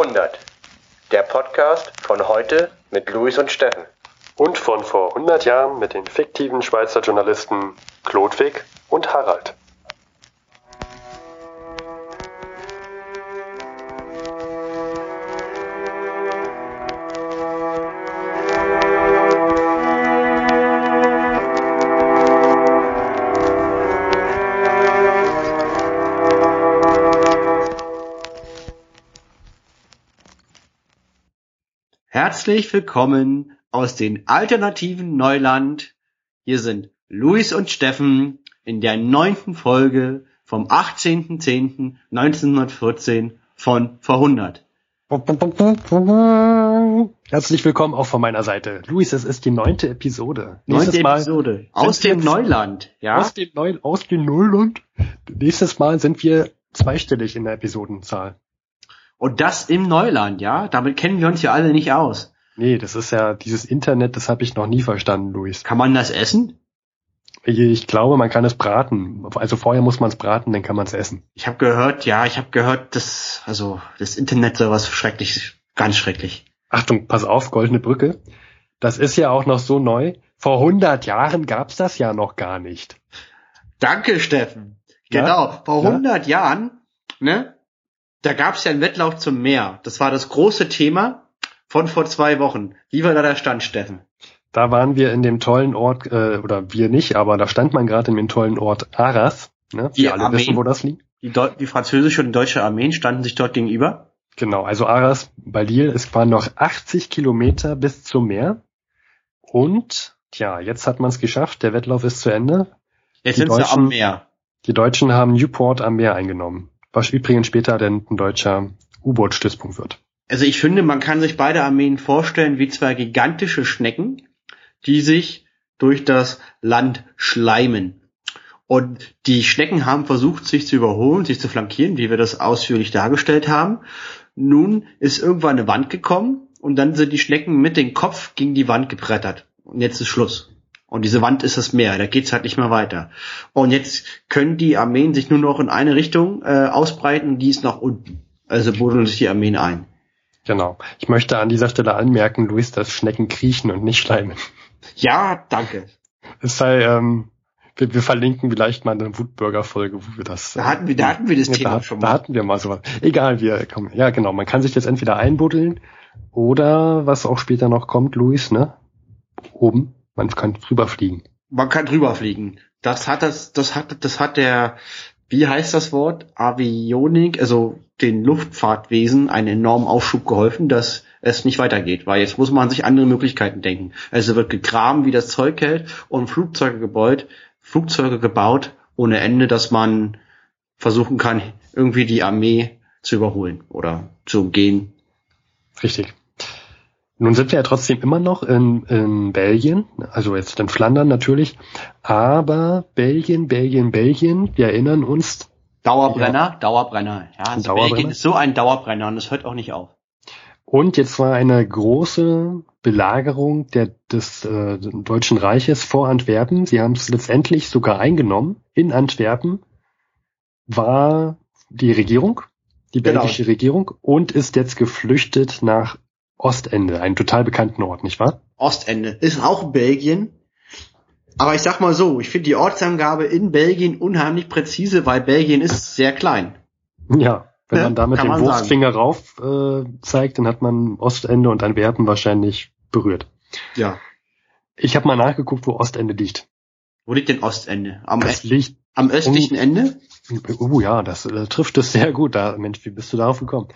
100. Der Podcast von heute mit Luis und Steffen. Und von vor 100 Jahren mit den fiktiven Schweizer Journalisten Klodwig und Harald. Herzlich willkommen aus den alternativen Neuland. Hier sind Luis und Steffen in der neunten Folge vom 18.10.1914 von Vorhundert. Herzlich willkommen auch von meiner Seite. Luis, es ist die neunte Episode. Neunte Episode. Aus dem Neuland, ja? Aus dem, Neu aus dem Neuland. Nächstes Mal sind wir zweistellig in der Episodenzahl. Und das im Neuland, ja? Damit kennen wir uns ja alle nicht aus. Nee, das ist ja dieses Internet, das habe ich noch nie verstanden, Luis. Kann man das essen? Ich glaube, man kann es braten. Also vorher muss man es braten, dann kann man es essen. Ich habe gehört, ja, ich habe gehört, dass also das Internet soll was schrecklich, ganz schrecklich. Achtung, pass auf, goldene Brücke. Das ist ja auch noch so neu. Vor 100 Jahren gab's das ja noch gar nicht. Danke, Steffen. Ja? Genau, vor Ja? 100 Jahren, ne? Da gab's ja einen Wettlauf zum Meer. Das war das große Thema von vor zwei Wochen. Wie war da der Stand, Steffen? Da waren wir in dem tollen Ort, äh, oder wir nicht, aber da stand man gerade in dem tollen Ort Arras. Ne? Die Wir alle Armeen. wissen, wo das liegt. Die, Deu die französische und deutsche Armeen standen sich dort gegenüber. Genau, also Arras bei Lille, es waren noch 80 Kilometer bis zum Meer. Und, tja, jetzt hat man es geschafft, der Wettlauf ist zu Ende. Jetzt Die sind sie Deutschen- am Meer. Die Deutschen haben Newport am Meer eingenommen, was übrigens später dann ein deutscher U-Boot-Stützpunkt wird. Also ich finde, man kann sich beide Armeen vorstellen wie zwei gigantische Schnecken, die sich durch das Land schleimen. Und die Schnecken haben versucht, sich zu überholen, sich zu flankieren, wie wir das ausführlich dargestellt haben. Nun ist irgendwann eine Wand gekommen und dann sind die Schnecken mit dem Kopf gegen die Wand gebrettert. Und jetzt ist Schluss. Und diese Wand ist das Meer, da geht's halt nicht mehr weiter. Und jetzt können die Armeen sich nur noch in eine Richtung äh, ausbreiten und die ist nach unten. Also buddeln sich die Armeen ein. Genau. Ich möchte an dieser Stelle anmerken, Luis, dass Schnecken kriechen und nicht schleimen. Ja, danke. Es sei, ähm, wir, wir verlinken vielleicht mal eine Wutbürger-Folge, wo wir das. Da hatten wir, da hatten wir das Ja, Thema da, schon da mal. hatten wir mal sowas. Egal, wir kommen. Ja, genau. Man kann sich jetzt entweder einbuddeln oder was auch später noch kommt, Luis, ne? Oben. Man kann drüber fliegen. Man kann drüber fliegen. Das hat das, das hat, das hat der, wie heißt das Wort? Avionik, also den Luftfahrtwesen einen enormen Aufschub geholfen, dass es nicht weitergeht, weil jetzt muss man sich andere Möglichkeiten denken. Also wird gegraben, wie das Zeug hält und Flugzeuge gebaut, Flugzeuge gebaut ohne Ende, dass man versuchen kann, irgendwie die Armee zu überholen oder zu umgehen. Richtig. Nun sind wir ja trotzdem immer noch in, in Belgien, also jetzt in Flandern natürlich, aber Belgien, Belgien, Belgien, wir erinnern uns, Dauerbrenner, Dauerbrenner. Ja, also Dauerbrenner. Belgien ist so ein Dauerbrenner und es hört auch nicht auf. und jetzt war eine große Belagerung der, des äh, Deutschen Reiches vor Antwerpen. Sie haben es letztendlich sogar eingenommen. In Antwerpen war die Regierung, die Genau. belgische Regierung, und ist jetzt geflüchtet nach Ostende, einen total bekannten Ort, nicht wahr? Ostende ist auch Belgien. Aber ich sag mal so, ich finde die Ortsangabe in Belgien unheimlich präzise, weil Belgien ist sehr klein. Ja, wenn man da mit kann dem man sagen. Wurstfinger rauf äh, zeigt, dann hat man Ostende und Antwerpen wahrscheinlich berührt. Ja. Ich habe mal nachgeguckt, wo Ostende liegt. Wo liegt denn Ostende? Am, Das liegt, am östlichen Ende? oh ja, das äh, trifft es sehr gut. Da, Mensch, wie bist du darauf gekommen?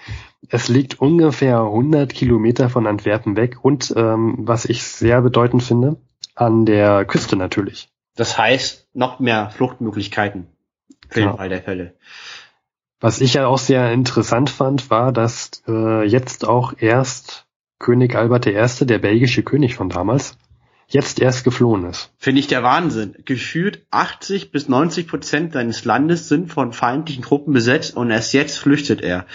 Es liegt ungefähr 100 Kilometer von Antwerpen weg und ähm, was ich sehr bedeutend finde, an der Küste natürlich. Das heißt, noch mehr Fluchtmöglichkeiten. Für den. Fall der Fälle. Was ich ja auch sehr interessant fand, war, dass äh, jetzt auch erst König Albert I., der belgische König von damals, jetzt erst geflohen ist. Finde ich der Wahnsinn. Gefühlt 80 bis 90 Prozent seines Landes sind von feindlichen Truppen besetzt und erst jetzt flüchtet er.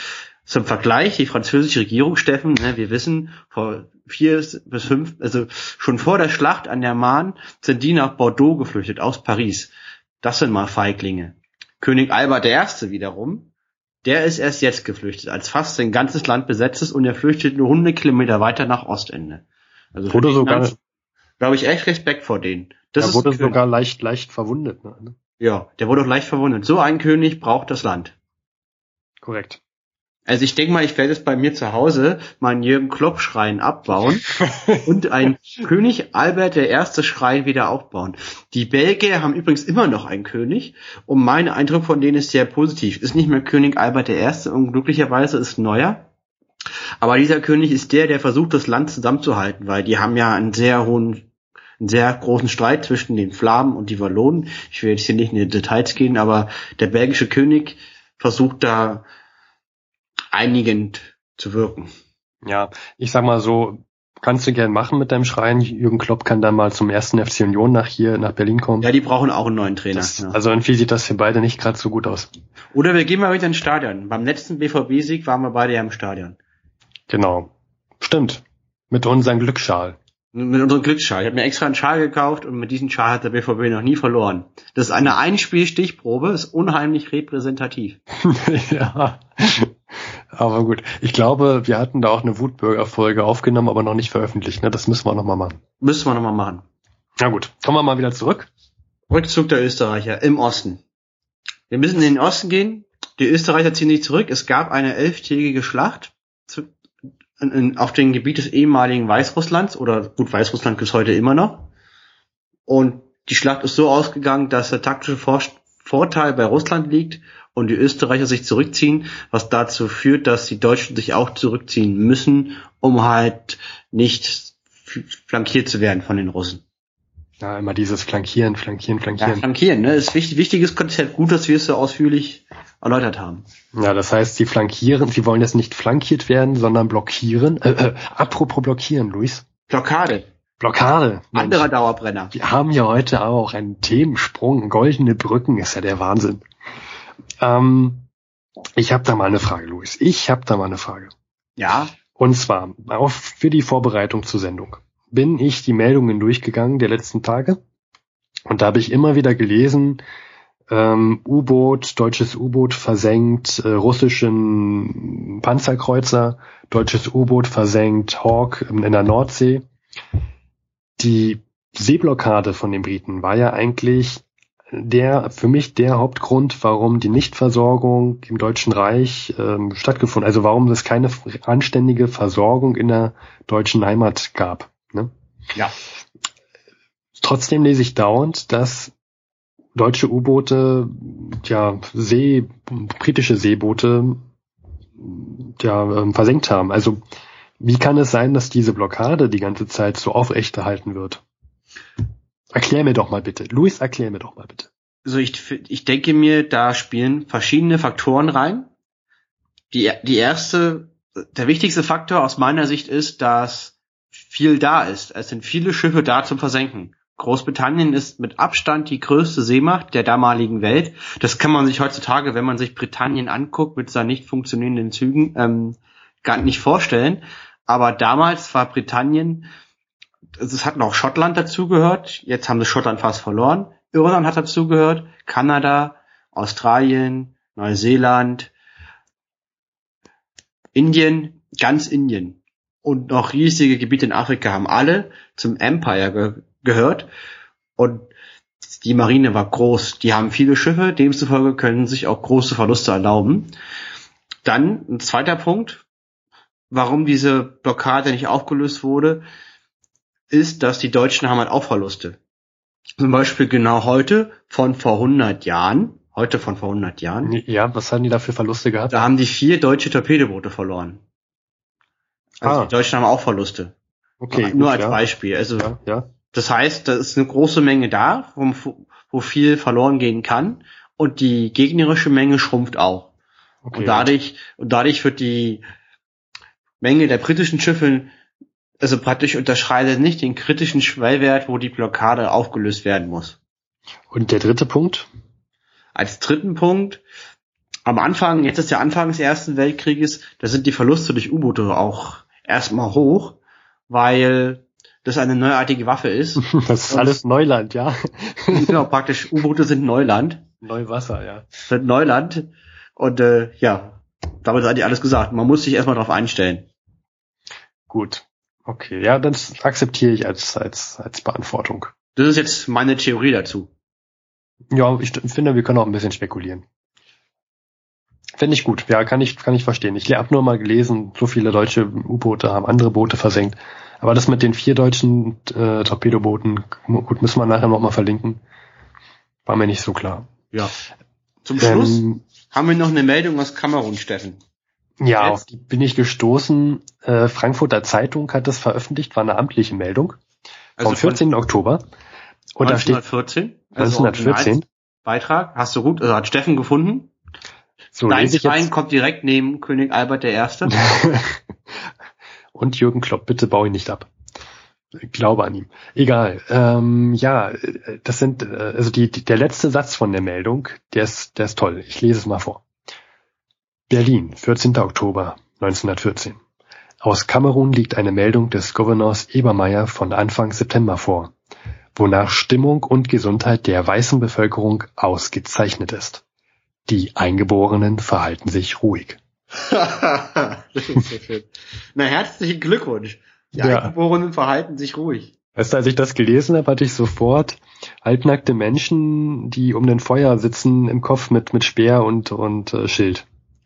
Zum Vergleich, die französische Regierung, Steffen, ne, wir wissen, vor vier bis fünf, also schon vor der Schlacht an der Marne sind die nach Bordeaux geflüchtet, aus Paris. Das sind mal Feiglinge. König Albert I. wiederum, Der ist erst jetzt geflüchtet, als fast sein ganzes Land besetzt ist und er flüchtet nur 100 Kilometer weiter nach Ostende. Also Wurde sogar, glaube ich, echt Respekt vor denen. Das er ist wurde sogar leicht, leicht verwundet. Ne? Ja, der wurde auch leicht verwundet. So ein König braucht das Land. Korrekt. Also ich denke mal, ich werde es bei mir zu Hause meinen Jürgen Klopp Schrein abbauen und ein König Albert der erste Schrein wieder aufbauen. Die Belgier haben übrigens immer noch einen König und mein Eindruck von denen ist sehr positiv. Ist nicht mehr König Albert der erste und glücklicherweise ist neuer. Aber dieser König ist der, der versucht, das Land zusammenzuhalten, weil die haben ja einen sehr hohen, einen sehr großen Streit zwischen den Flamen und die Wallonen. Ich will jetzt hier nicht in die Details gehen, aber der belgische König versucht da einigend zu wirken. Ja, ich sag mal so, kannst du gern machen mit deinem Schrein. Jürgen Klopp kann dann mal zum ersten FC Union nach hier, nach Berlin kommen. Ja, die brauchen auch einen neuen Trainer. das, ja. Also irgendwie sieht das für beide nicht gerade so gut aus. Oder wir gehen mal wieder ins Stadion. Beim letzten BVB-Sieg waren wir beide ja im Stadion. Genau. Stimmt. Mit unserem Glücksschal. Mit unserem Glücksschal. Ich habe mir extra einen Schal gekauft und mit diesem Schal hat der BVB noch nie verloren. Das ist eine Einspielstichprobe, ist unheimlich repräsentativ. ja. Aber gut. Ich glaube, wir hatten da auch eine Wutbürger-Folge aufgenommen, aber noch nicht veröffentlicht. Ne? Das müssen wir nochmal machen. Müssen wir nochmal machen. Na gut. Kommen wir mal wieder zurück. Rückzug der Österreicher im Osten. Wir müssen in den Osten gehen. Die Österreicher ziehen sich zurück. Es gab eine elftägige Schlacht in, in, auf dem Gebiet des ehemaligen Weißrusslands oder gut, Weißrussland gibt's heute immer noch. Und die Schlacht ist so ausgegangen, dass der taktische Vor Vorteil bei Russland liegt und die Österreicher sich zurückziehen, was dazu führt, dass die Deutschen sich auch zurückziehen müssen, um halt nicht flankiert zu werden von den Russen. Ja, immer dieses Flankieren, Flankieren, Ja, Flankieren. flankieren, ne? Ist wichtig, wichtiges Konzept. Gut, dass wir es so ausführlich erläutert haben. Ja, das heißt, sie flankieren, sie wollen jetzt nicht flankiert werden, sondern blockieren. Äh, äh, apropos blockieren, Luis. Blockade. Blockade. Mensch. Anderer Dauerbrenner. Wir haben ja heute auch einen Themensprung. Goldene Brücken ist ja der Wahnsinn. Ähm, ich habe da mal eine Frage, Luis. Ich habe da mal eine Frage. Ja, Und zwar auch für die Vorbereitung zur Sendung bin ich die Meldungen durchgegangen der letzten Tage. Und da habe ich immer wieder gelesen, ähm, U-Boot, deutsches U-Boot versenkt äh, russischen Panzerkreuzer, deutsches U-Boot versenkt Hawk in der Nordsee. Die Seeblockade von den Briten war ja eigentlich der für mich der Hauptgrund, warum die Nichtversorgung im Deutschen Reich ähm, stattgefunden, also warum es keine anständige Versorgung in der deutschen Heimat gab. Ne? Ja. Trotzdem lese ich dauernd, dass deutsche U-Boote, ja, See, britische Seeboote, ja, ähm, versenkt haben. Also, wie kann es sein, dass diese Blockade die ganze Zeit so aufrechterhalten wird? Erklär mir doch mal bitte. Luis, erklär mir doch mal bitte. also ich, ich denke mir, da spielen verschiedene Faktoren rein. Die, die erste, der wichtigste Faktor aus meiner Sicht ist, dass viel da ist. Es sind viele Schiffe da zum Versenken. Großbritannien ist mit Abstand die größte Seemacht der damaligen Welt. Das kann man sich heutzutage, wenn man sich Britannien anguckt, mit seinen nicht funktionierenden Zügen, ähm, gar nicht vorstellen. Aber damals war Britannien, es hat noch Schottland dazugehört. Jetzt haben sie Schottland fast verloren. Irland hat dazugehört. Kanada, Australien, Neuseeland, Indien, ganz Indien und noch riesige Gebiete in Afrika haben alle zum Empire gehört und die Marine war groß. Die haben viele Schiffe, demzufolge können sich auch große Verluste erlauben. Dann ein zweiter Punkt, warum diese Blockade nicht aufgelöst wurde, ist, dass die Deutschen haben halt auch Verluste. Zum Beispiel genau heute von vor 100 Jahren, heute von vor 100 Jahren, Ja, was haben die da für Verluste gehabt? da haben die vier deutsche Torpedoboote verloren. Also Ah. die Deutschen haben auch Verluste. Okay, Nur gut, als ja. Beispiel. Also Ja, ja. Das heißt, da ist eine große Menge da, wo, wo viel verloren gehen kann und die gegnerische Menge schrumpft auch. Okay. Und dadurch, und dadurch wird die Menge der britischen Schiffe, also praktisch unterschreitet nicht den kritischen Schwellwert, wo die Blockade aufgelöst werden muss. Und der dritte Punkt? Als dritten Punkt, am Anfang, jetzt ist der Anfang des Ersten Weltkrieges, da sind die Verluste durch U-Boote auch erstmal hoch, weil das eine neuartige Waffe ist. Das ist alles Neuland, ja. genau, praktisch U-Boote sind Neuland. Neuwasser, ja. Sind Neuland. Und äh, ja, damit ist eigentlich alles gesagt. Man muss sich erstmal darauf einstellen. Gut. Okay, ja, das akzeptiere ich als, als, als Beantwortung. Das ist jetzt meine Theorie dazu. Ja, ich finde, wir können auch ein bisschen spekulieren. Finde ich gut. Ja, kann ich, kann ich verstehen. Ich habe nur mal gelesen, so viele deutsche U-Boote haben andere Boote versenkt. Aber das mit den vier deutschen äh, Torpedobooten, gut, müssen wir nachher nochmal verlinken. War mir nicht so klar. Ja. Zum Schluss ähm, haben wir noch eine Meldung aus Kamerun, Steffen. Ja, Jetzt? auf die bin ich gestoßen. Äh, Frankfurter Zeitung hat das veröffentlicht, war eine amtliche Meldung. Also vom 14. Oktober. Und 1914? Da steht, 1914. Also Beitrag, hast du gut, also hat Steffen gefunden. So Dein Verein kommt direkt neben König Albert I. und Jürgen Klopp, bitte bau ihn nicht ab. Ich glaube an ihm. Egal. Ähm, ja, das sind äh, also die, die, der letzte Satz von der Meldung, der ist, der ist toll. Ich lese es mal vor. Berlin, 14. Oktober 1914. Aus Kamerun liegt eine Meldung des Gouverneurs Ebermeier von Anfang September vor, wonach Stimmung und Gesundheit der weißen Bevölkerung ausgezeichnet ist. Die Eingeborenen verhalten sich ruhig. das ist so schön. Na, herzlichen Glückwunsch. Die ja. Eingeborenen verhalten sich ruhig. Weißt du, als ich das gelesen habe, hatte ich sofort halbnackte Menschen, die um den Feuer sitzen, im Kopf mit, mit Speer und, und äh, Schild.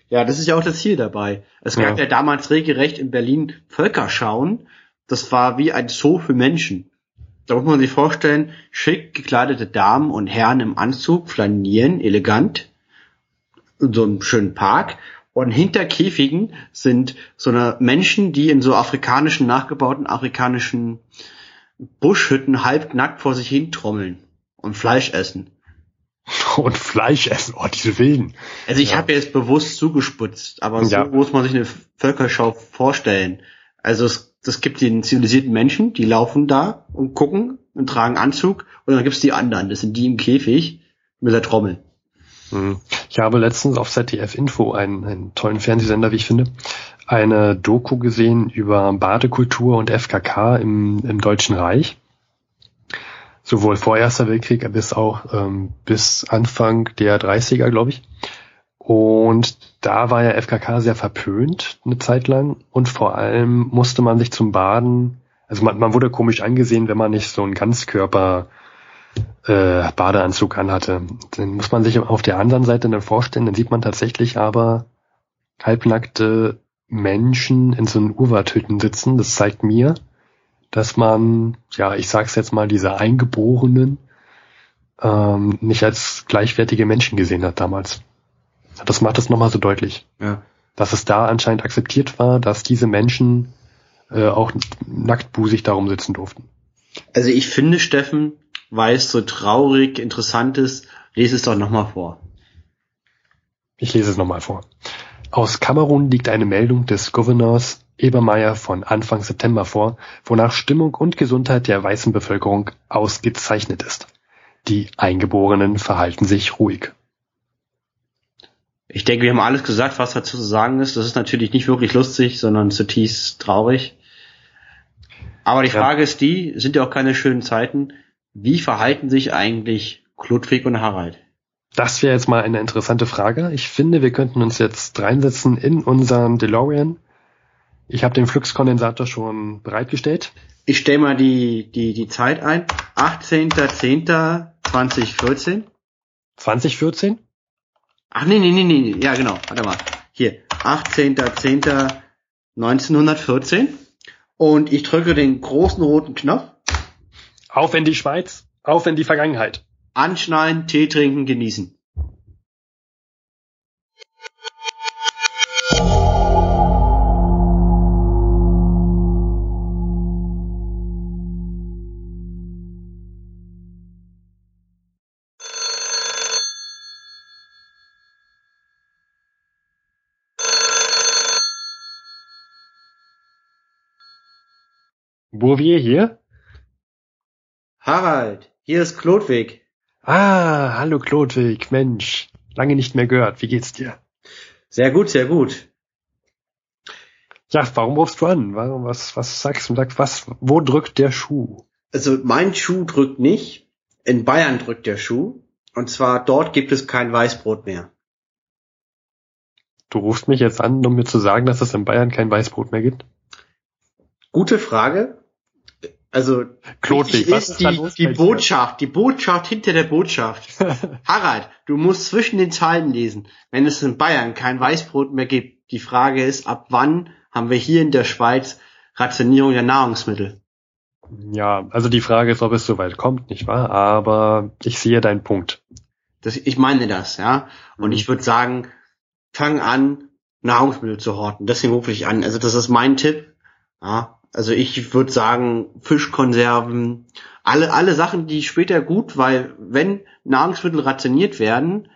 Ja, das ist ja auch das Ziel dabei. Es gab ja, ja damals regelrecht in Berlin Völkerschauen. Das war wie ein Zoo für Menschen. Da muss man sich vorstellen, schick gekleidete Damen und Herren im Anzug flanieren, elegant, in so einem schönen Park und hinter Käfigen sind so eine Menschen, die in so afrikanischen, nachgebauten afrikanischen Buschhütten halbnackt vor sich hin trommeln und Fleisch essen. Und Fleisch essen, oh, diese Wilden. Also ich ja. habe jetzt bewusst zugesputzt, aber so ja. muss man sich eine Völkerschau vorstellen. Also es, es gibt den zivilisierten Menschen, die laufen da und gucken und tragen Anzug und dann gibt's die anderen, das sind die im Käfig mit der Trommel. Hm. Ich habe letztens auf ZDF Info, einen, einen tollen Fernsehsender, wie ich finde, eine Doku gesehen über Badekultur und FKK im, im Deutschen Reich. Sowohl vor Erster Weltkrieg bis auch ähm, bis Anfang der 30er, glaube ich. Und da war ja FKK sehr verpönt eine Zeit lang und vor allem musste man sich zum Baden, also man, man wurde komisch angesehen, wenn man nicht so einen Ganzkörper äh, Badeanzug anhatte. Den muss man sich auf der anderen Seite dann vorstellen, dann sieht man tatsächlich aber halbnackte Menschen in so Urwaldhütten sitzen. Das zeigt mir, dass man, ja, ich sag's jetzt mal, diese Eingeborenen ähm, nicht als gleichwertige Menschen gesehen hat damals. Das macht es nochmal so deutlich. Ja. Dass es da anscheinend akzeptiert war, dass diese Menschen äh, auch nacktbusig darum sitzen durften. Also ich finde, Steffen, weil es so traurig, interessant ist, lese es doch nochmal vor. Ich lese es nochmal vor. Aus Kamerun liegt eine Meldung des Gouverneurs Ebermeier von Anfang September vor, wonach Stimmung und Gesundheit der weißen Bevölkerung ausgezeichnet ist. Die Eingeborenen verhalten sich ruhig. Ich denke, wir haben alles gesagt, was dazu zu sagen ist. Das ist natürlich nicht wirklich lustig, sondern zutiefst traurig. Aber die Frage ja. ist die, sind ja auch keine schönen Zeiten. Wie verhalten sich eigentlich Kludwig und Harald? Das wäre jetzt mal eine interessante Frage. Ich finde, wir könnten uns jetzt reinsetzen in unseren DeLorean. Ich habe den Fluxkondensator schon bereitgestellt. Ich stelle mal die, die, die Zeit ein. 18.10.2014. 2014? Ach nee, nee, nee, nee. Ja, genau. Warte mal. Hier. 18.10.1914. Und ich drücke den großen roten Knopf. Auf in die Schweiz, auf in die Vergangenheit. Anschneiden, Tee trinken, genießen. Bouvier hier? Harald, hier ist Klodwig. Ah, hallo Klodwig, Mensch, lange nicht mehr gehört. Wie geht's dir? Sehr gut, sehr gut. Ja, warum rufst du an? Warum, was, was sagst du? Was, wo drückt der Schuh? Also mein Schuh drückt nicht. In Bayern drückt der Schuh. Und zwar dort gibt es kein Weißbrot mehr. Du rufst mich jetzt an, um mir zu sagen, dass es in Bayern kein Weißbrot mehr gibt? Gute Frage. Also Klotwig, wichtig was ist die? Botschaft, die Botschaft hinter der Botschaft. Harald, du musst zwischen den Zeilen lesen. Wenn es in Bayern kein Weißbrot mehr gibt, die Frage ist, ab wann haben wir hier in der Schweiz Rationierung der Nahrungsmittel? Ja, also die Frage ist, ob es soweit kommt, nicht wahr? Aber ich sehe deinen Punkt. Das, ich meine das, ja. Und Mhm. ich würde sagen, fang an, Nahrungsmittel zu horten. Deswegen rufe ich an. Also das ist mein Tipp. Ja. Also ich würde sagen, Fischkonserven, alle, alle Sachen, die später gut, weil wenn Nahrungsmittel rationiert werden,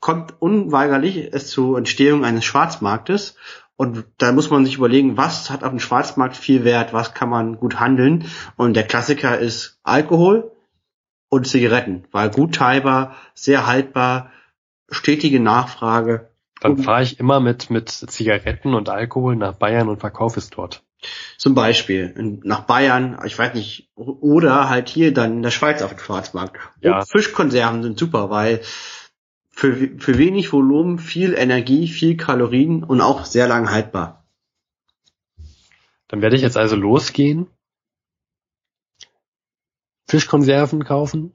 kommt unweigerlich es zur Entstehung eines Schwarzmarktes. Und da muss man sich überlegen, was hat auf dem Schwarzmarkt viel Wert, was kann man gut handeln. Und der Klassiker ist Alkohol und Zigaretten, weil gut teilbar, sehr haltbar, stetige Nachfrage. Dann fahre ich immer mit, mit Zigaretten und Alkohol nach Bayern und verkaufe es dort. Zum Beispiel in- nach Bayern, ich weiß nicht, oder halt hier dann in der Schweiz auf dem Schwarzmarkt. Ja. Und Fischkonserven sind super, weil für, für wenig Volumen viel Energie, viel Kalorien und auch sehr lang haltbar. Dann werde ich jetzt also losgehen, Fischkonserven kaufen,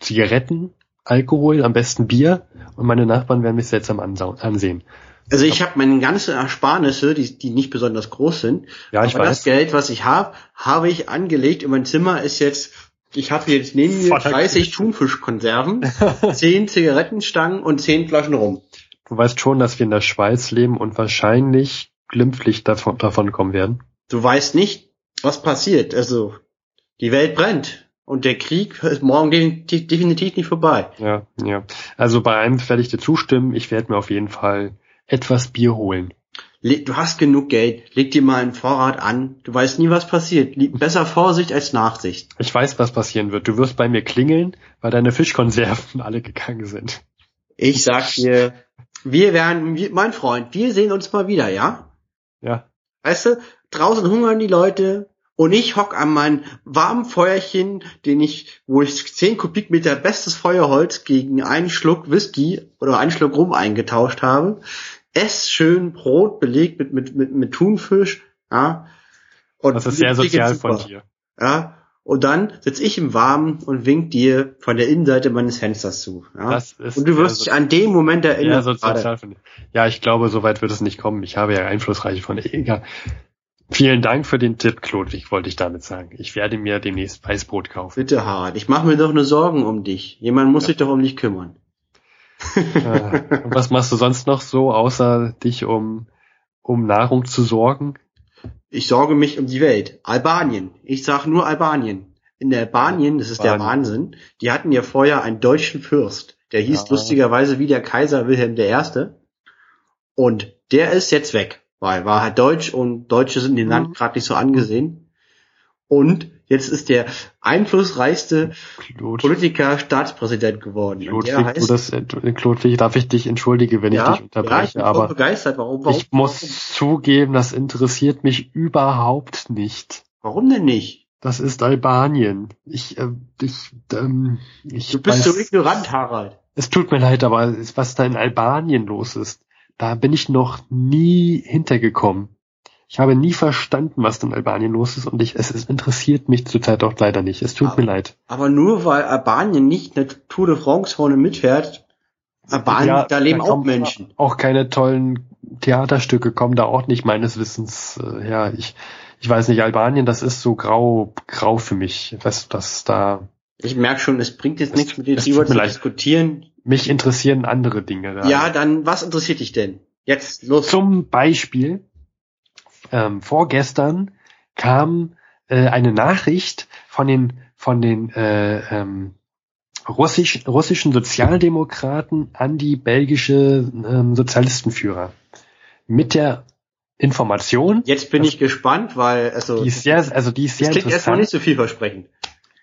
Zigaretten, Alkohol, am besten Bier und meine Nachbarn werden mich seltsam ansehen. Also ich habe meine ganzen Ersparnisse, die, die nicht besonders groß sind, Ja, ich aber das weiß. Geld, was ich habe, habe ich angelegt und mein Zimmer ist jetzt, ich habe jetzt neben mir Voller 30 Thunfischkonserven, 10 Zigarettenstangen und 10 Flaschen rum. Du weißt schon, dass wir in der Schweiz leben und wahrscheinlich glimpflich davon, davon kommen werden. Du weißt nicht, was passiert. Also die Welt brennt und der Krieg ist morgen definitiv, definitiv nicht vorbei. Ja, ja. Also bei einem werde ich dir zustimmen. Ich werde mir auf jeden Fall etwas Bier holen. Le- Du hast genug Geld, leg dir mal einen Vorrat an. Du weißt nie, was passiert. Besser Vorsicht als Nachsicht. Ich weiß, was passieren wird. Du wirst bei mir klingeln, weil deine Fischkonserven alle gegangen sind. Ich sag dir, wir werden, mein Freund, wir sehen uns mal wieder, ja? Ja, Weißt du, draußen hungern die Leute und ich hock an meinem warmen Feuerchen, den ich, wo ich 10 Kubikmeter bestes Feuerholz gegen einen Schluck Whisky oder einen Schluck Rum eingetauscht habe. Ess schön Brot belegt mit, mit, mit, mit Thunfisch, ja. Und das ist sehr sozial von dir. Ja. Und dann sitz ich im Warmen und wink dir von der Innenseite meines Fensters zu. Ja? Das ist und du wirst dich an den Moment Ja, erinnern. gerade. sozial von dir. Ja, ich glaube, so weit wird es nicht kommen. Ich habe ja einflussreiche von Egal. Vielen Dank für den Tipp, Klodwig, wollte ich damit sagen. Ich werde mir demnächst Weißbrot kaufen. Bitte, Harald, ich mache mir doch nur Sorgen um dich. Jemand muss sich doch um dich kümmern. Äh, was machst du sonst noch so, außer dich um, um Nahrung zu sorgen? Ich sorge mich um die Welt. Albanien. Ich sag nur Albanien. In der Albanien, das ist der Albanien. Wahnsinn, die hatten ja vorher einen deutschen Fürst. Der hieß Ja. lustigerweise wie der Kaiser Wilhelm I. Und der ist jetzt weg, weil war halt deutsch und Deutsche sind in dem Mhm. Land gerade nicht so angesehen. Und jetzt ist der einflussreichste Klod, Politiker Staatspräsident geworden. Und der du das, äh, du- Klodwig, darf ich dich entschuldige, wenn ich dich ja, ja, ich unterbreche, aber begeistert. Warum, warum, ich muss zugeben, das interessiert mich überhaupt nicht. warum denn nicht? Das ist Albanien. Ich, äh, ich, ähm, ich Du bist weiß, so ignorant, Harald. Es tut mir leid, aber was da in Albanien los ist, da bin ich noch nie hintergekommen. Ich habe nie verstanden, was in Albanien los ist und ich, es, es interessiert mich zurzeit auch leider nicht. Es tut Aber- mir leid. Aber nur weil Albanien nicht eine Tour de France vorne mitfährt, Albanien, Ja, da leben auch kommen Menschen. Auch keine tollen Theaterstücke kommen da auch nicht meines Wissens äh, her. Ich, ich weiß nicht, Albanien, das ist so grau, grau für mich. Was, das da, Ich merke schon, es bringt jetzt Es- nichts mit dir drüber zu leid. diskutieren. mich interessieren andere Dinge. Da. Ja, dann, was interessiert dich denn? Jetzt, los. Zum Beispiel, ähm, vorgestern kam äh, eine Nachricht von den, von den äh, ähm, russisch, russischen Sozialdemokraten an die belgische ähm, Sozialistenführer. Mit der Information, Jetzt bin Das- ich gespannt, weil, also, die ist sehr, also die ist das sehr klingt erstmal nicht so vielversprechend.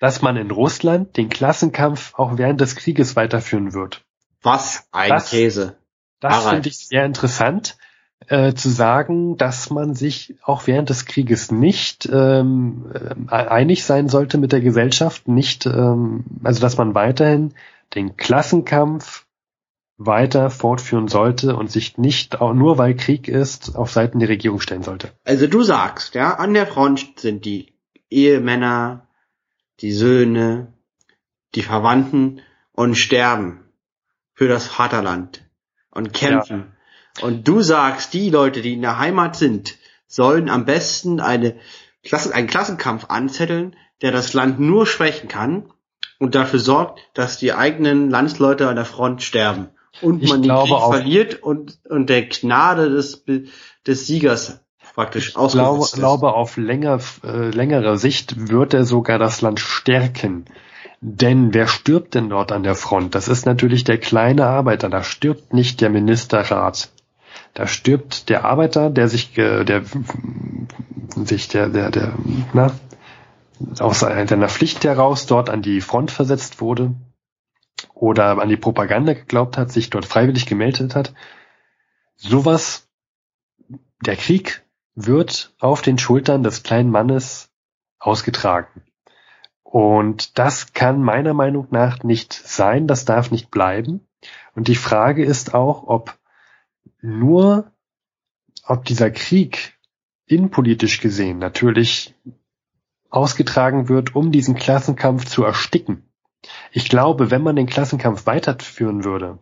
dass man in Russland den Klassenkampf auch während des Krieges weiterführen wird. Was ein Das- Käse. Das finde ich sehr interessant, äh, zu sagen, dass man sich auch während des Krieges nicht ähm, äh, einig sein sollte mit der Gesellschaft, nicht, ähm, also dass man weiterhin den Klassenkampf weiter fortführen sollte und sich nicht, auch nur weil Krieg ist, auf Seiten der Regierung stellen sollte. Also du sagst, ja, an der Front sind die Ehemänner, die Söhne, die Verwandten und sterben für das Vaterland und kämpfen. Ja. Und du sagst, die Leute, die in der Heimat sind, sollen am besten eine Klasse, einen Klassenkampf anzetteln, der das Land nur schwächen kann und dafür sorgt, dass die eigenen Landsleute an der Front sterben und ich man den Krieg verliert und, und der Gnade des, des Siegers praktisch ich glaube, glaube, auf länger, äh, längere Sicht wird er sogar das Land stärken. Denn wer stirbt denn dort an der Front? Das ist natürlich der kleine Arbeiter. Da stirbt nicht der Ministerrat. Da stirbt der Arbeiter, der sich, der sich der, der, der, na, aus seiner Pflicht heraus dort an die Front versetzt wurde oder an die Propaganda geglaubt hat, sich dort freiwillig gemeldet hat. Sowas, der Krieg wird auf den Schultern des kleinen Mannes ausgetragen. Und das kann meiner Meinung nach nicht sein, das darf nicht bleiben. Und die Frage ist auch, ob nur, ob dieser Krieg innenpolitisch gesehen natürlich ausgetragen wird, um diesen Klassenkampf zu ersticken. Ich glaube, wenn man den Klassenkampf weiterführen würde,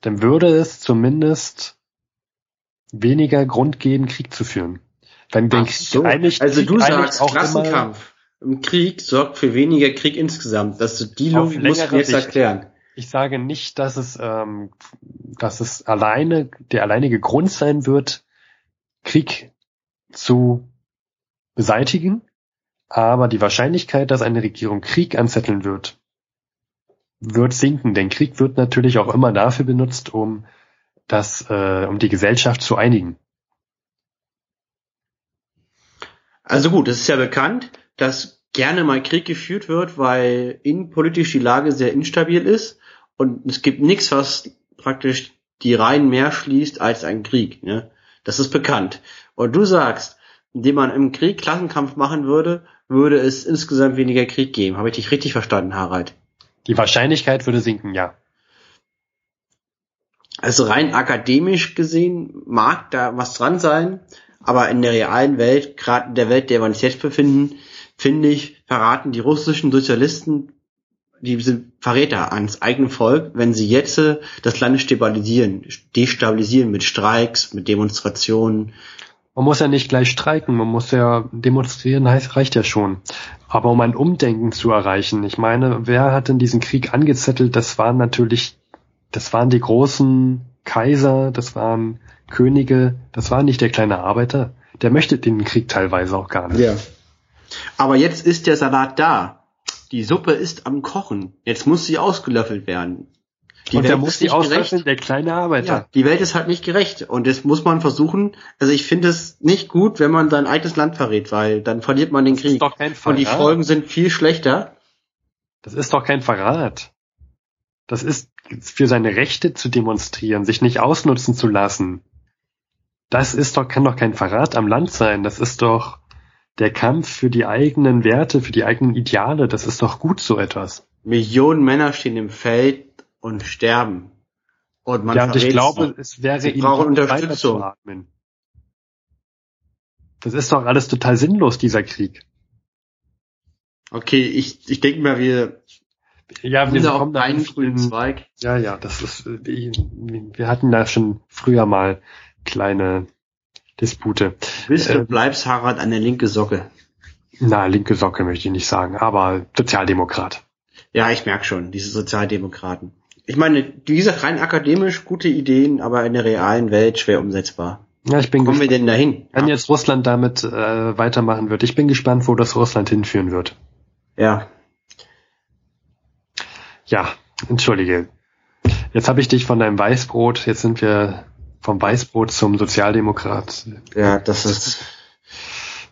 dann würde es zumindest weniger Grund geben, Krieg zu führen. Dann denke ich, so. eigentlich, also du sagst, Klassenkampf im Krieg sorgt für weniger Krieg insgesamt. Dass du die Logik musst du jetzt erklären. Ich sage nicht, dass es, ähm, dass es alleine der alleinige Grund sein wird, Krieg zu beseitigen, aber die Wahrscheinlichkeit, dass eine Regierung Krieg anzetteln wird, wird sinken, denn Krieg wird natürlich auch immer dafür benutzt, um das, äh, um die Gesellschaft zu einigen. Also gut, es ist ja bekannt, dass gerne mal Krieg geführt wird, weil innenpolitisch die Lage sehr instabil ist und es gibt nichts, was praktisch die Reihen mehr schließt als ein Krieg. Ne? Das ist bekannt. Und du sagst, indem man im Krieg Klassenkampf machen würde, würde es insgesamt weniger Krieg geben. Habe ich dich richtig verstanden, Harald? Die Wahrscheinlichkeit würde sinken, ja. Also rein akademisch gesehen mag da was dran sein, aber in der realen Welt, gerade in der Welt, der wir uns jetzt befinden, finde ich, verraten die russischen Sozialisten, die sind Verräter ans eigene Volk, wenn sie jetzt das Land stabilisieren, destabilisieren mit Streiks, mit Demonstrationen, man muss ja nicht gleich streiken, man muss ja demonstrieren, heißt, reicht ja schon. Aber um ein Umdenken zu erreichen, ich meine, wer hat denn diesen Krieg angezettelt? Das waren natürlich, das waren die großen Kaiser, das waren Könige, das war nicht der kleine Arbeiter. Der möchte den Krieg teilweise auch gar nicht. Ja. Aber jetzt ist der Salat da. Die Suppe ist am Kochen. Jetzt muss sie ausgelöffelt werden. Die und Welt muss die ausrechnen, der kleine Arbeiter. Ja, die Welt ist halt nicht gerecht. Und das muss man versuchen. Also ich finde es nicht gut, wenn man sein eigenes Land verrät, weil dann verliert man den das Krieg. Ist doch kein Verrat. Und die Folgen sind viel schlechter. Das ist doch kein Verrat. Das ist für seine Rechte zu demonstrieren, sich nicht ausnutzen zu lassen. Das ist doch, kann doch kein Verrat am Land sein. Das ist doch der Kampf für die eigenen Werte, für die eigenen Ideale. Das ist doch gut so etwas. Millionen Männer stehen im Feld und sterben. Und man ja, und ich glaube, es wäre ihnen Unterstützung. Das ist doch alles total sinnlos, dieser Krieg. Okay, ich, ich denke mal, wir ja, wir kommen da einen frühen Zweig. Ja, ja, das ist, wir hatten da schon früher mal kleine Dispute. Bist du äh, bleibst Harald an der linke Socke? Na, linke Socke möchte ich nicht sagen, aber Sozialdemokrat. Ja, ich merk schon, diese Sozialdemokraten ich meine, wie gesagt, rein akademisch gute Ideen, aber in der realen Welt schwer umsetzbar. Ja, ich bin kommen wir denn dahin? Wenn ja. jetzt Russland damit äh, weitermachen wird, ich bin gespannt, wo das Russland hinführen wird. Ja. Ja, entschuldige. Jetzt habe ich dich von deinem Weißbrot, jetzt sind wir vom Weißbrot zum Sozialdemokrat. Ja, das ist.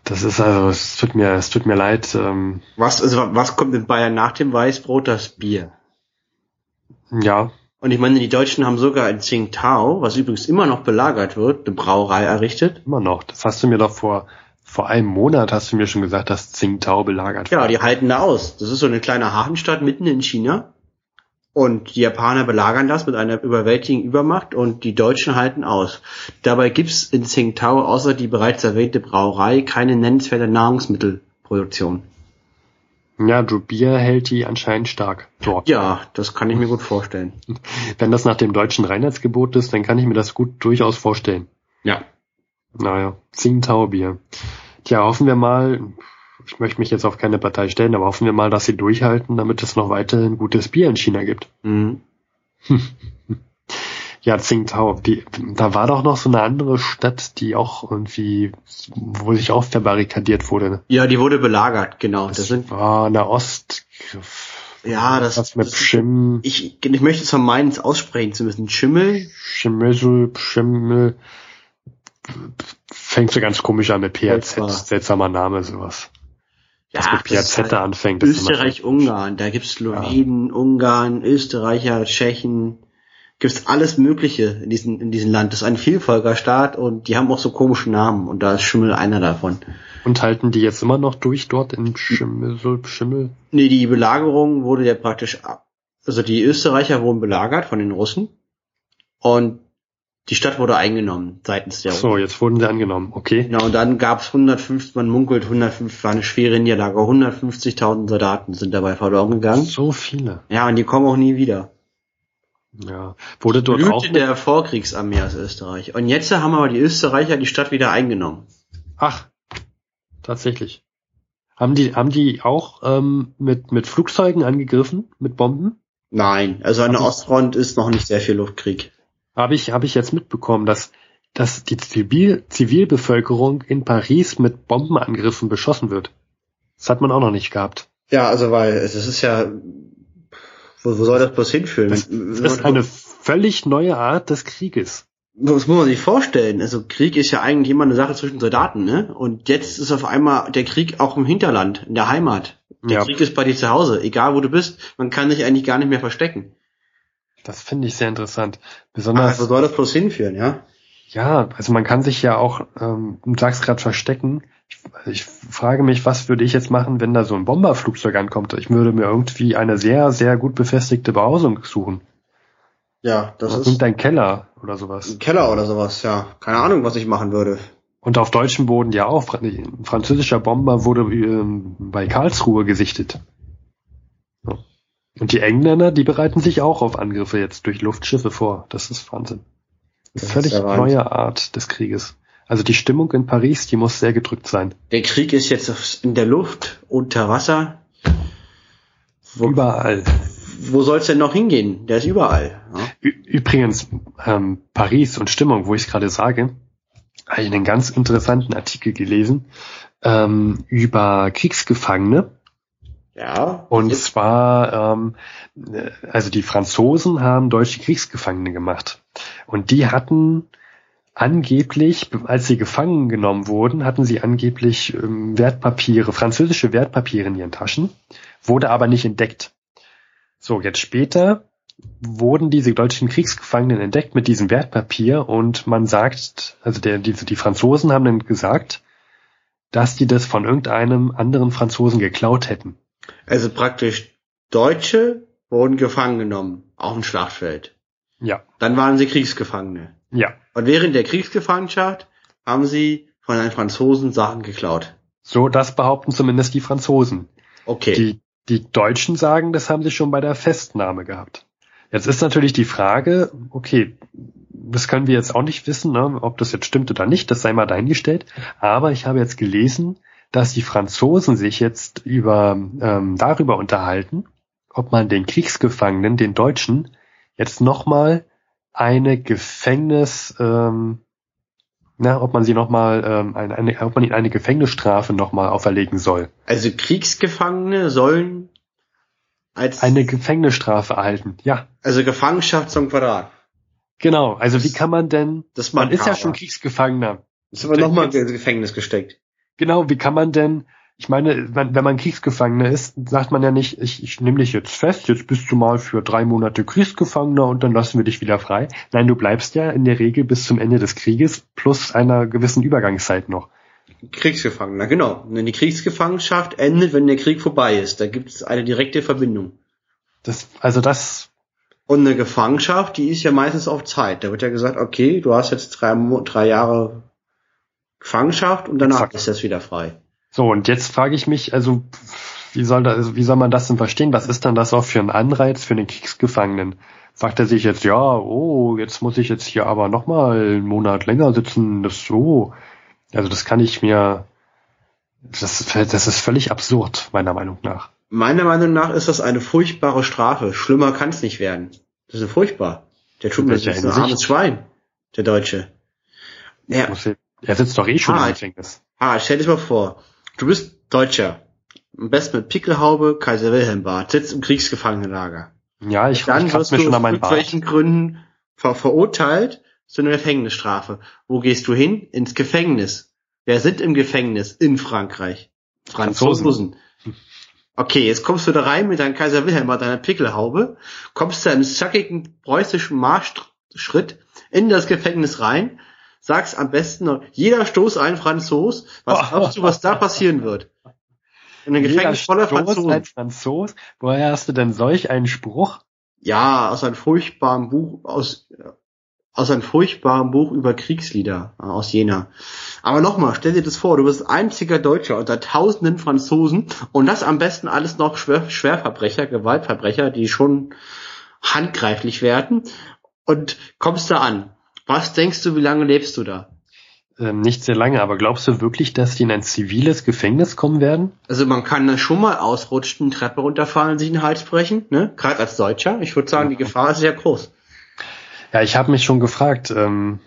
Das ist also, es tut mir, es tut mir leid. Ähm, was, also, was kommt in Bayern nach dem Weißbrot? Das Bier. Ja. Und ich meine, die Deutschen haben sogar in Tsingtao, was übrigens immer noch belagert wird, eine Brauerei errichtet. Immer noch. Das hast du mir doch vor, vor einem Monat hast du mir schon gesagt, dass Tsingtao belagert wird. Ja, die halten da aus. Das ist so eine kleine Hafenstadt mitten in China. Und die Japaner belagern das mit einer überwältigenden Übermacht und die Deutschen halten aus. Dabei gibt's in Tsingtao außer die bereits erwähnte Brauerei keine nennenswerte Nahrungsmittelproduktion. Ja, Drew Bier hält die anscheinend stark dort. Ja, das kann ich mir gut vorstellen. Wenn das nach dem deutschen Reinheitsgebot ist, dann kann ich mir das gut durchaus vorstellen. Ja. Naja, Tsingtao Bier. Tja, hoffen wir mal, ich möchte mich jetzt auf keine Partei stellen, aber hoffen wir mal, dass sie durchhalten, damit es noch weiterhin gutes Bier in China gibt. Mhm. Ja, Tsingtao, die, da war doch noch so eine andere Stadt, die auch irgendwie, wo sich auch verbarrikadiert wurde. ne? Ja, die wurde belagert, genau. Das, Das sind, war in der Ost, ja, das, was mit das Pschim, ich, ich möchte es vermeiden, es aussprechen zu müssen. Schimmel? Schimmel, Pschimmel, fängt so ganz komisch an mit PRZ, Seltsam. seltsamer Name, sowas. Ja, mit PRZ halt anfängt. das ist immer Österreich, Ungarn, da gibt's Slowenen, Ungarn, Österreicher, Tschechen, gibt's alles Mögliche in diesem, in diesem Land. Das ist ein Vielvölkerstaat und die haben auch so komische Namen und da ist Schimmel einer davon. Und halten die jetzt immer noch durch dort in Schimmel, Schimmel? Nee, die Belagerung wurde ja praktisch ab. Also die Österreicher wurden belagert von den Russen und die Stadt wurde eingenommen seitens der So, jetzt wurden sie angenommen. Okay. Genau, und dann gab's 150, man munkelt 150, war eine schwere Niederlage, 150.000 Soldaten sind dabei verloren gegangen. So viele. Ja, und die kommen auch nie wieder. Ja. Wurde dort Blüte auch der Vorkriegsarmee aus Österreich. Und jetzt haben aber die Österreicher die Stadt wieder eingenommen. Ach, tatsächlich. Haben die, haben die auch ähm, mit, mit Flugzeugen angegriffen, mit Bomben? Nein, also an der Ostfront ist noch nicht sehr viel Luftkrieg. Habe ich, habe ich jetzt mitbekommen, dass, dass die Zivil, Zivilbevölkerung in Paris mit Bombenangriffen beschossen wird. Das hat man auch noch nicht gehabt. Ja, also weil es ist ja, wo, wo soll das bloß hinführen? Das, das ist eine völlig neue Art des Krieges. Das muss man sich vorstellen. Also Krieg ist ja eigentlich immer eine Sache zwischen Soldaten, ne? Und jetzt ist auf einmal der Krieg auch im Hinterland, in der Heimat. Der Ja. Krieg ist bei dir zu Hause, egal wo du bist. Man kann sich eigentlich gar nicht mehr verstecken. Das finde ich sehr interessant. Ach, Besonders, wo soll das bloß hinführen, ja? ja, also man kann sich ja auch, ähm, du sagst gerade verstecken. Ich, ich frage mich, was würde ich jetzt machen, wenn da so ein Bomberflugzeug ankommt? Ich würde mir irgendwie eine sehr, sehr gut befestigte Behausung suchen. Ja, das ist Irgendein Keller oder sowas. ein Keller oder sowas, ja. Keine Ahnung, was ich machen würde. Und auf deutschem Boden ja auch. Ein französischer Bomber wurde ähm, bei Karlsruhe gesichtet. Und die Engländer, die bereiten sich auch auf Angriffe jetzt durch Luftschiffe vor. Das ist Wahnsinn. Das ist Völlig Wahnsinn. neue Art des Krieges. Also die Stimmung in Paris, die muss sehr gedrückt sein. Der Krieg ist jetzt in der Luft, unter Wasser. Wo, Überall. wo soll's denn noch hingehen? Der ist überall. Ja? Übrigens, ähm, Paris und Stimmung, wo ich es gerade sage, habe ich einen ganz interessanten Artikel gelesen ähm, über Kriegsgefangene. Ja. Und zwar, ähm, äh, also die Franzosen haben deutsche Kriegsgefangene gemacht. Und die hatten angeblich, als sie gefangen genommen wurden, hatten sie angeblich ähm, Wertpapiere, französische Wertpapiere in ihren Taschen, wurde aber nicht entdeckt. So, jetzt später wurden diese deutschen Kriegsgefangenen entdeckt mit diesem Wertpapier und man sagt, also der, die, die Franzosen haben dann gesagt, dass die das von irgendeinem anderen Franzosen geklaut hätten. Also praktisch Deutsche wurden gefangen genommen auf dem Schlachtfeld. Ja, Dann waren sie Kriegsgefangene. ja. Und während der Kriegsgefangenschaft haben sie von den Franzosen Sachen geklaut. So, das behaupten zumindest die Franzosen. Okay. Die, die Deutschen sagen, das haben sie schon bei der Festnahme gehabt. Jetzt ist natürlich die Frage, okay, das können wir jetzt auch nicht wissen, ne, ob das jetzt stimmt oder nicht, das sei mal dahingestellt. Aber ich habe jetzt gelesen, dass die Franzosen sich jetzt über, ähm, darüber unterhalten, ob man den Kriegsgefangenen, den Deutschen, jetzt nochmal eine Gefängnis, ähm, na, ob man sie nochmal, ähm, eine, eine, ob man ihnen eine Gefängnisstrafe nochmal auferlegen soll. also Kriegsgefangene sollen als Eine Gefängnisstrafe erhalten, ja. also Gefangenschaft zum Quadrat. Genau, also wie kann man denn, Das man ist ja schon Kriegsgefangener. Ist aber nochmal ins Gefängnis gesteckt. Genau, wie kann man denn, ich meine, wenn, man Kriegsgefangener ist, sagt man ja nicht, ich, ich nehme dich jetzt fest, jetzt bist du mal für drei Monate Kriegsgefangener und dann lassen wir dich wieder frei. Nein, du bleibst ja in der Regel bis zum Ende des Krieges plus einer gewissen Übergangszeit noch. Kriegsgefangener, genau. Und die Kriegsgefangenschaft endet, wenn der Krieg vorbei ist. Da gibt es eine direkte Verbindung. Das, also das Und eine Gefangenschaft, die ist ja meistens auf Zeit. Da wird ja gesagt, okay, du hast jetzt drei, drei Jahre Gefangenschaft und danach Exakt. ist das wieder frei. So, und jetzt frage ich mich, also wie soll das, wie soll man das denn verstehen? Was ist dann das auch für ein Anreiz für den Kriegsgefangenen? Sagt er sich jetzt, ja, oh, jetzt muss ich jetzt hier aber nochmal einen Monat länger sitzen, das so. Also das kann ich mir, das, das ist völlig absurd, meiner Meinung nach. Meiner Meinung nach ist das eine furchtbare Strafe. Schlimmer kann es nicht werden. Das ist furchtbar. Der tut mir jetzt ein armes Schwein, der Deutsche. Ja, Muss ich- Er sitzt doch eh schon im Ah, Gefängnis. ah, stell dir mal vor, du bist Deutscher. Am besten mit Pickelhaube, Kaiser Wilhelm Bart, sitzt im Kriegsgefangenenlager. Ja, ich, Dann ich kratze mir schon an aus meinen Bart. irgendwelchen Gründen ver verurteilt zu einer Gefängnisstrafe. Wo gehst du hin? Ins Gefängnis. Wer sind im Gefängnis in Frankreich? Franzosen. Franzosen. Okay, jetzt kommst du da rein mit deinem Kaiser Wilhelm, bei deiner Pickelhaube, kommst da im zackigen preußischen Marschschritt in das Gefängnis rein, sagst am besten noch, jeder Stoß ein Franzos, was glaubst du, was da passieren wird? In einem Gefängnis voller Franzosen. als Franzos? Woher hast du denn solch einen Spruch? Ja, aus einem furchtbaren Buch, aus, aus einem furchtbaren Buch über Kriegslieder äh, aus Jena. Aber nochmal, stell dir das vor, du bist einziger Deutscher unter tausenden Franzosen und das am besten alles noch Schwer, Schwerverbrecher, Gewaltverbrecher, die schon handgreiflich werden und kommst da an. Was denkst du, wie lange lebst du da? Ähm, nicht sehr lange, aber glaubst du wirklich, dass die in ein ziviles Gefängnis kommen werden? Also man kann da schon mal ausrutschen, Treppe runterfallen, sich den Hals brechen, ne? Gerade als Deutscher. Ich würde sagen, die Gefahr ist sehr groß. Ja, ich habe mich schon gefragt, ähm,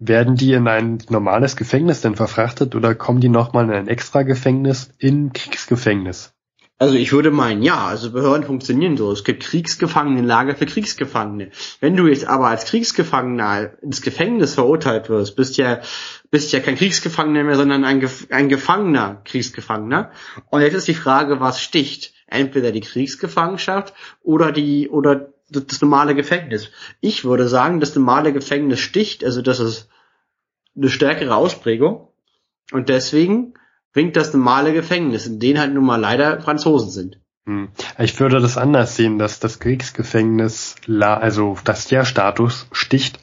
werden die in ein normales Gefängnis denn verfrachtet oder kommen die nochmal in ein extra Gefängnis in Kriegsgefängnis? Also ich würde meinen, ja, also Behörden funktionieren so. Es gibt Kriegsgefangenenlager für Kriegsgefangene. Wenn du jetzt aber als Kriegsgefangener ins Gefängnis verurteilt wirst, bist ja, bist ja kein Kriegsgefangener mehr, sondern ein, Gef ein Gefangener, Kriegsgefangener. Und jetzt ist die Frage, was sticht? Entweder die Kriegsgefangenschaft oder die, oder das, normale Gefängnis. Ich würde sagen, das normale Gefängnis sticht, also das ist eine stärkere Ausprägung. Und deswegen winkt das normale Gefängnis, in denen halt nun mal leider Franzosen sind. Hm. Ich würde das anders sehen, dass das Kriegsgefängnis, la- also dass der Status sticht,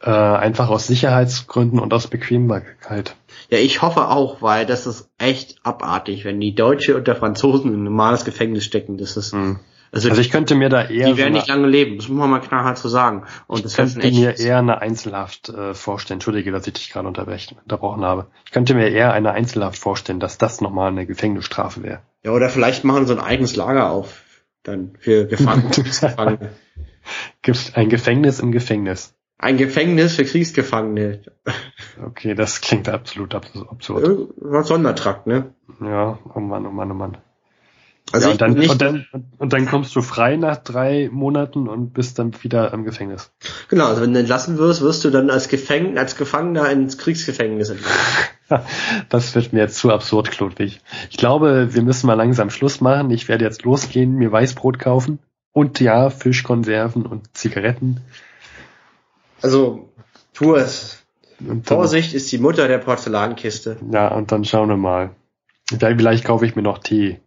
äh, einfach aus Sicherheitsgründen und aus Bequembarkeit. Ja, ich hoffe auch, weil das ist echt abartig, wenn die Deutsche und der Franzosen in ein normales Gefängnis stecken. Das ist, Hm. Also, Also ich könnte mir da eher die so werden eine- nicht lange leben. Das muss man mal knallhart so sagen. Und Ich könnte mir echt. eher eine Einzelhaft äh, vorstellen. Entschuldige, dass ich dich gerade unterbrochen habe. Ich könnte mir eher eine Einzelhaft vorstellen, dass das nochmal eine Gefängnisstrafe wäre. Ja, oder vielleicht machen so ein eigenes Lager auf, dann für Gefangene. Gibt ein Gefängnis im Gefängnis. Ein Gefängnis für Kriegsgefangene. Okay, das klingt absolut abs- absurd. Irgendwas Sondertrakt, ne? Ja, oh Mann, oh Mann, oh Mann. Also ja, und, dann, nicht, und, dann, und dann kommst du frei nach drei Monaten und bist dann wieder im Gefängnis. genau, also wenn du entlassen wirst, wirst du dann als Gefäng als Gefangener ins Kriegsgefängnis entlassen. Das wird mir jetzt zu absurd, Klodwig. Ich glaube, wir müssen mal langsam Schluss machen. Ich werde jetzt losgehen, mir Weißbrot kaufen und ja, Fischkonserven und Zigaretten. Also, tu es. Dann, Vorsicht ist die Mutter der Porzellankiste. Ja, und dann schauen wir mal. Vielleicht kaufe ich mir noch Tee.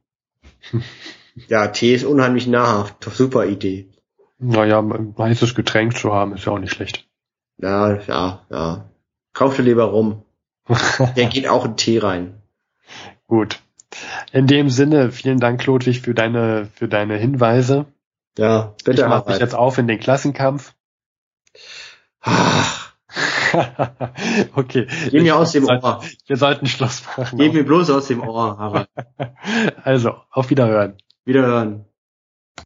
Ja, Tee ist unheimlich nahrhaft. Super Idee. Naja, ein heißes Getränk zu haben, ist ja auch nicht schlecht. Ja, ja, ja. Kauf dir lieber rum. Der geht auch in Tee rein. Gut. In dem Sinne, vielen Dank, Klodwig, für deine, für deine Hinweise. Ja, Ich bitte mache mich jetzt auf in den Klassenkampf. Ach, okay. Geh mir aus dem wir sollten- Ohr. Wir sollten Schluss machen. Geh mir bloß aus dem Ohr, Harald. Also, auf Wiederhören. Wiederhören.